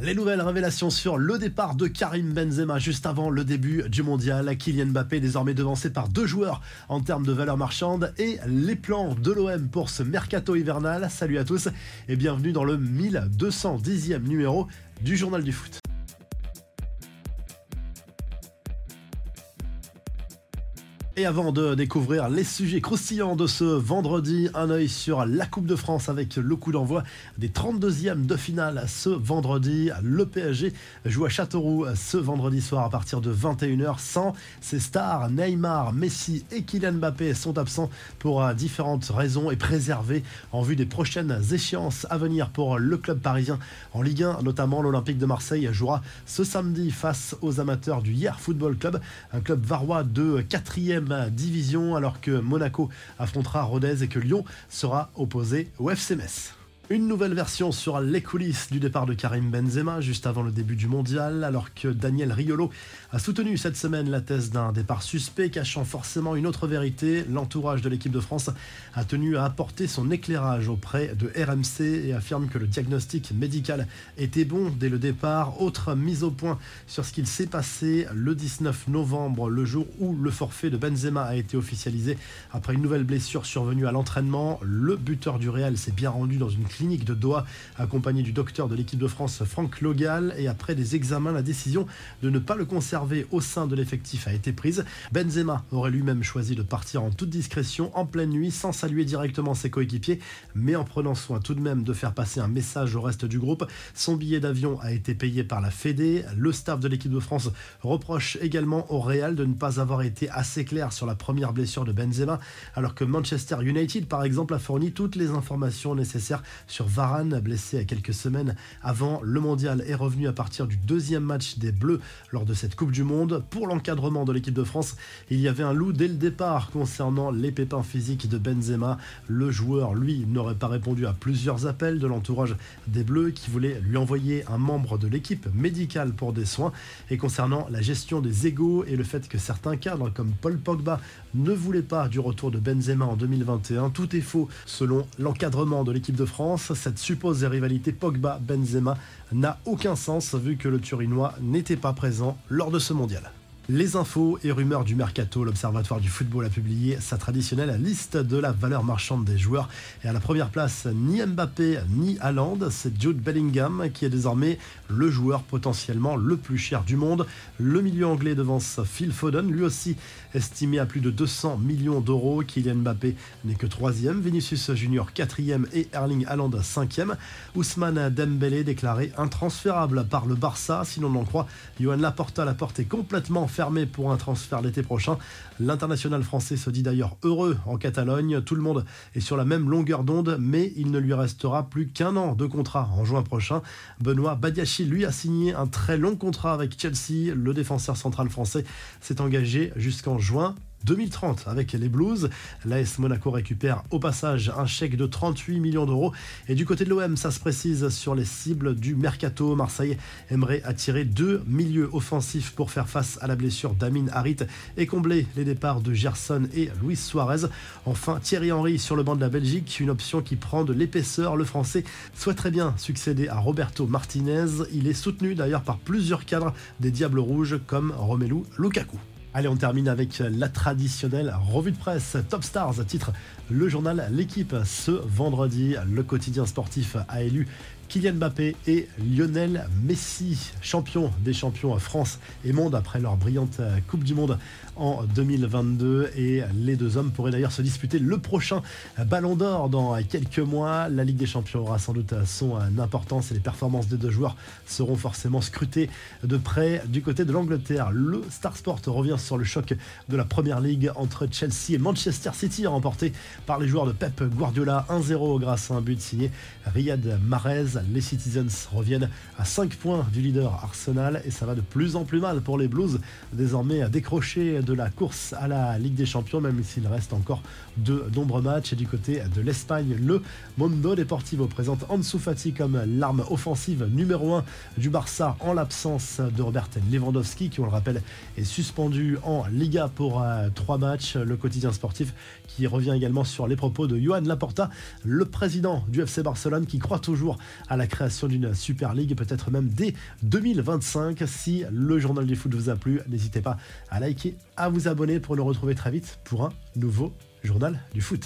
Les nouvelles révélations sur le départ de Karim Benzema juste avant le début du mondial. Kylian Mbappé désormais devancé par deux joueurs en termes de valeur marchande et les plans de l'OM pour ce mercato hivernal. Salut à tous et bienvenue dans le 1210e numéro du Journal du Foot. Et avant de découvrir les sujets croustillants de ce vendredi, un œil sur la Coupe de France avec le coup d'envoi des 32e de finale ce vendredi. Le PSG joue à Châteauroux ce vendredi soir à partir de 21h sans ses stars. Neymar, Messi et Kylian Mbappé sont absents pour différentes raisons et préservés en vue des prochaines échéances à venir pour le club parisien. En Ligue 1, notamment l'Olympique de Marseille jouera ce samedi face aux amateurs du Hier Football Club, un club varois de 4e division alors que Monaco affrontera Rodez et que Lyon sera opposé au FC Metz. Une nouvelle version sur les coulisses du départ de Karim Benzema juste avant le début du mondial, alors que Daniel Riolo a soutenu cette semaine la thèse d'un départ suspect cachant forcément une autre vérité. L'entourage de l'équipe de France a tenu à apporter son éclairage auprès de RMC et affirme que le diagnostic médical était bon dès le départ. Autre mise au point sur ce qu'il s'est passé le 19 novembre, le jour où le forfait de Benzema a été officialisé après une nouvelle blessure survenue à l'entraînement. Le buteur du Real s'est bien rendu dans une clinique de Doha, accompagné du docteur de l'équipe de France Franck Logal. Et après des examens, la décision de ne pas le conserver au sein de l'effectif a été prise. Benzema aurait lui-même choisi de partir en toute discrétion en pleine nuit sans saluer directement ses coéquipiers, mais en prenant soin tout de même de faire passer un message au reste du groupe. Son billet d'avion a été payé par la Fédé. Le staff de l'équipe de France reproche également au Real de ne pas avoir été assez clair sur la première blessure de Benzema, alors que Manchester United, par exemple, a fourni toutes les informations nécessaires sur Varane, blessé à quelques semaines avant le mondial, est revenu à partir du deuxième match des Bleus lors de cette Coupe du Monde. Pour l'encadrement de l'équipe de France, il y avait un loup dès le départ concernant les pépins physiques de Benzema. Le joueur, lui, n'aurait pas répondu à plusieurs appels de l'entourage des Bleus qui voulaient lui envoyer un membre de l'équipe médicale pour des soins. Et concernant la gestion des égaux et le fait que certains cadres comme Paul Pogba ne voulaient pas du retour de Benzema en 2021, tout est faux selon l'encadrement de l'équipe de France cette supposée rivalité Pogba-Benzema n'a aucun sens vu que le Turinois n'était pas présent lors de ce mondial. Les infos et rumeurs du mercato, l'Observatoire du football a publié sa traditionnelle liste de la valeur marchande des joueurs. Et à la première place, ni Mbappé ni Haaland, c'est Jude Bellingham qui est désormais le joueur potentiellement le plus cher du monde. Le milieu anglais devance Phil Foden, lui aussi estimé à plus de 200 millions d'euros. Kylian Mbappé n'est que troisième, Vinicius Junior quatrième et Erling Haaland cinquième. Ousmane Dembélé déclaré intransférable par le Barça, si l'on en croit. Johan Laporta, la porte est complètement fermé pour un transfert l'été prochain. L'international français se dit d'ailleurs heureux en Catalogne. Tout le monde est sur la même longueur d'onde, mais il ne lui restera plus qu'un an de contrat en juin prochain. Benoît Badiachi lui a signé un très long contrat avec Chelsea. Le défenseur central français s'est engagé jusqu'en juin 2030 avec les Blues. L'AS Monaco récupère au passage un chèque de 38 millions d'euros. Et du côté de l'OM, ça se précise sur les cibles du mercato. Marseille aimerait attirer deux milieux offensifs pour faire face à la blessure d'Amin Harit et combler les départs de Gerson et Luis Suarez. Enfin, Thierry Henry sur le banc de la Belgique, une option qui prend de l'épaisseur. Le Français souhaiterait bien succéder à Roberto Martinez. Il est soutenu d'ailleurs par plusieurs cadres des Diables Rouges comme Romelu Lukaku. Allez, on termine avec la traditionnelle revue de presse Top Stars, titre le journal L'équipe. Ce vendredi, le quotidien sportif a élu Kylian Mbappé et Lionel Messi, champions des champions France et monde après leur brillante Coupe du Monde en 2022. Et les deux hommes pourraient d'ailleurs se disputer le prochain Ballon d'Or dans quelques mois. La Ligue des Champions aura sans doute son importance et les performances des deux joueurs seront forcément scrutées de près du côté de l'Angleterre. Le Star Sport revient sur le choc de la Première Ligue entre Chelsea et Manchester City remporté par les joueurs de Pep Guardiola 1-0 grâce à un but signé Riyad Mahrez les Citizens reviennent à 5 points du leader Arsenal et ça va de plus en plus mal pour les Blues, désormais à décrocher de la course à la Ligue des Champions, même s'il reste encore de nombreux matchs. Et du côté de l'Espagne, le Mondo Deportivo présente Ansu Fati comme l'arme offensive numéro 1 du Barça en l'absence de Robert Lewandowski, qui, on le rappelle, est suspendu en Liga pour 3 euh, matchs. Le quotidien sportif qui revient également sur les propos de Johan Laporta, le président du FC Barcelone, qui croit toujours à la création d'une Super League, peut-être même dès 2025. Si le journal du foot vous a plu, n'hésitez pas à liker, à vous abonner pour nous retrouver très vite pour un nouveau journal du foot.